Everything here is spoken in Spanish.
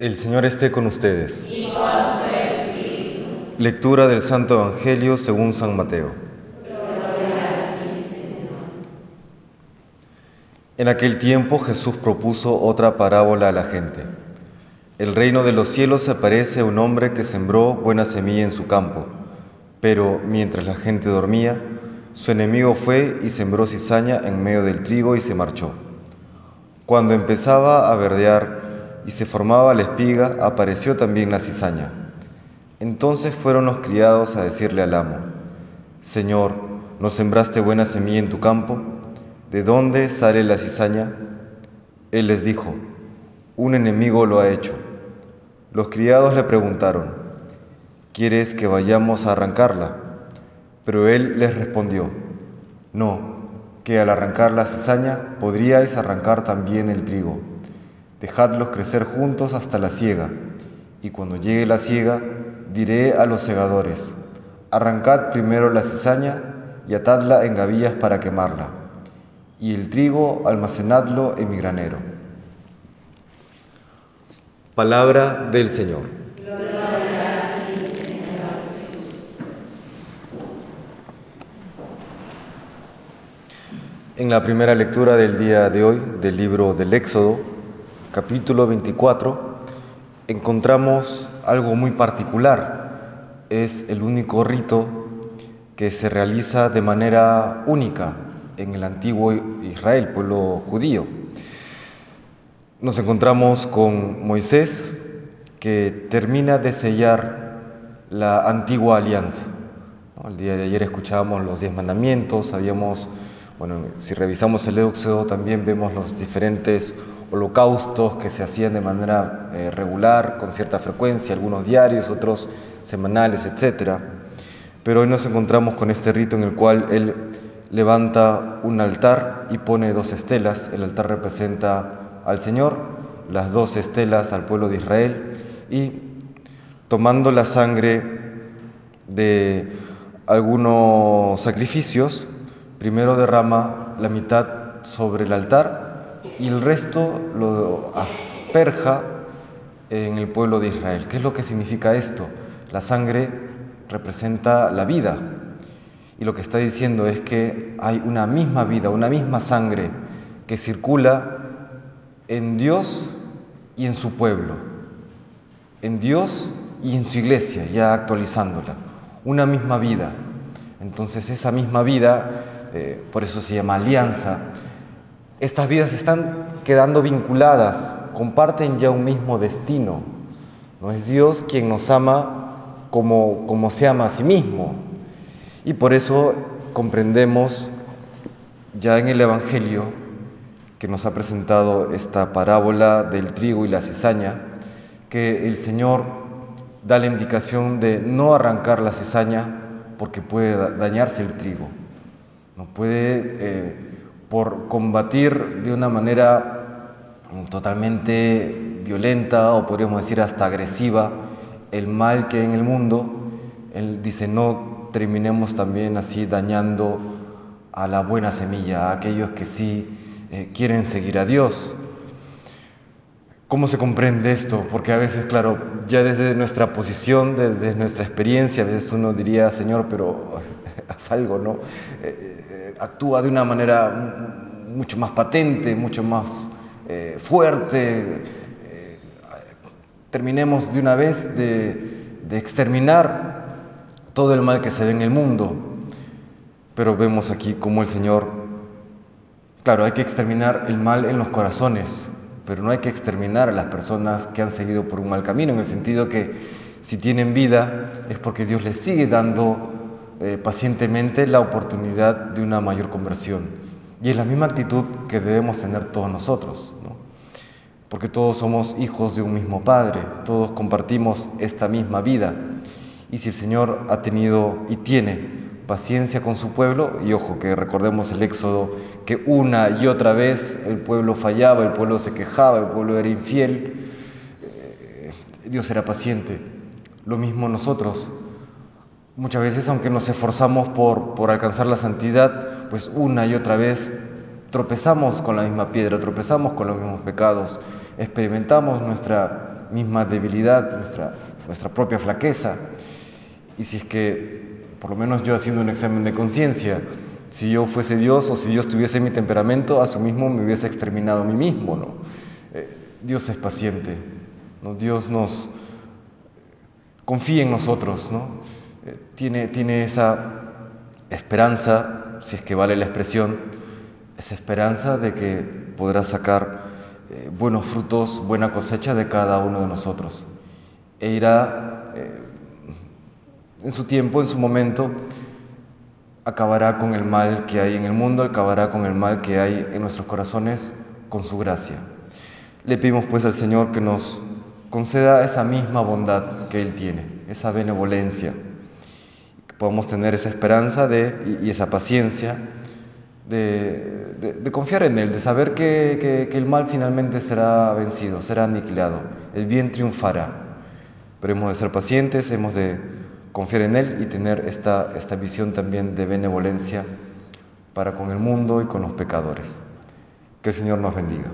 El Señor esté con ustedes. Lectura del Santo Evangelio según San Mateo. En aquel tiempo Jesús propuso otra parábola a la gente. El reino de los cielos se parece a un hombre que sembró buena semilla en su campo, pero mientras la gente dormía, su enemigo fue y sembró cizaña en medio del trigo y se marchó. Cuando empezaba a verdear y se formaba la espiga, apareció también la cizaña. Entonces fueron los criados a decirle al amo, Señor, ¿no sembraste buena semilla en tu campo? ¿De dónde sale la cizaña? Él les dijo, un enemigo lo ha hecho. Los criados le preguntaron, ¿quieres que vayamos a arrancarla? Pero él les respondió, no, que al arrancar la cizaña podríais arrancar también el trigo. Dejadlos crecer juntos hasta la siega, y cuando llegue la siega, diré a los segadores, arrancad primero la cizaña y atadla en gavillas para quemarla, y el trigo almacenadlo en mi granero. Palabra del Señor. En la primera lectura del día de hoy del libro del Éxodo, capítulo 24, encontramos algo muy particular. Es el único rito que se realiza de manera única en el antiguo Israel, pueblo judío. Nos encontramos con Moisés, que termina de sellar la antigua alianza. El día de ayer escuchábamos los diez mandamientos, sabíamos, bueno, si revisamos el Éxodo también vemos los diferentes holocaustos que se hacían de manera eh, regular, con cierta frecuencia, algunos diarios, otros semanales, etc. Pero hoy nos encontramos con este rito en el cual él levanta un altar y pone dos estelas. El altar representa al Señor, las dos estelas al pueblo de Israel y tomando la sangre de algunos sacrificios, primero derrama la mitad sobre el altar y el resto lo asperja en el pueblo de Israel. ¿Qué es lo que significa esto? La sangre representa la vida y lo que está diciendo es que hay una misma vida, una misma sangre que circula en Dios y en su pueblo, en Dios y en su iglesia, ya actualizándola, una misma vida. Entonces esa misma vida, eh, por eso se llama alianza, estas vidas están quedando vinculadas, comparten ya un mismo destino. No es Dios quien nos ama como, como se ama a sí mismo. Y por eso comprendemos ya en el Evangelio que nos ha presentado esta parábola del trigo y la cizaña, que el Señor da la indicación de no arrancar la cizaña porque puede dañarse el trigo. No puede eh, por combatir de una manera totalmente violenta o podríamos decir hasta agresiva el mal que hay en el mundo, él dice no terminemos también así dañando a la buena semilla, a aquellos que sí eh, quieren seguir a Dios. ¿Cómo se comprende esto? Porque a veces, claro, ya desde nuestra posición, desde nuestra experiencia, a veces uno diría, Señor, pero haz algo, ¿no? Eh, actúa de una manera mucho más patente, mucho más eh, fuerte. Eh, terminemos de una vez de, de exterminar todo el mal que se ve en el mundo. Pero vemos aquí cómo el Señor, claro, hay que exterminar el mal en los corazones, pero no hay que exterminar a las personas que han seguido por un mal camino, en el sentido que si tienen vida es porque Dios les sigue dando eh, pacientemente la oportunidad de una mayor conversión. Y es la misma actitud que debemos tener todos nosotros, porque todos somos hijos de un mismo Padre, todos compartimos esta misma vida. Y si el Señor ha tenido y tiene paciencia con su pueblo, y ojo que recordemos el Éxodo, que una y otra vez el pueblo fallaba, el pueblo se quejaba, el pueblo era infiel, eh, Dios era paciente. Lo mismo nosotros, Muchas veces, aunque nos esforzamos por, por alcanzar la santidad, pues una y otra vez tropezamos con la misma piedra, tropezamos con los mismos pecados, experimentamos nuestra misma debilidad, nuestra, nuestra propia flaqueza. Y si es que, por lo menos yo haciendo un examen de conciencia, si yo fuese Dios o si Dios tuviese mi temperamento, a su mismo me hubiese exterminado a mí mismo. ¿no? Eh, Dios es paciente, ¿no? Dios nos confía en nosotros, ¿no? Eh, tiene, tiene esa esperanza, si es que vale la expresión, esa esperanza de que podrá sacar eh, buenos frutos, buena cosecha de cada uno de nosotros. E irá en su tiempo, en su momento, acabará con el mal que hay en el mundo, acabará con el mal que hay en nuestros corazones con su gracia. Le pedimos pues al Señor que nos conceda esa misma bondad que Él tiene, esa benevolencia, podamos tener esa esperanza de, y, esa paciencia de, confiar en Él, de saber que, que el mal finalmente será vencido, será aniquilado, el bien triunfará. Pero hemos de ser pacientes, hemos de confiar en Él y tener esta, esta visión también de benevolencia para con el mundo y con los pecadores. Que el Señor nos bendiga.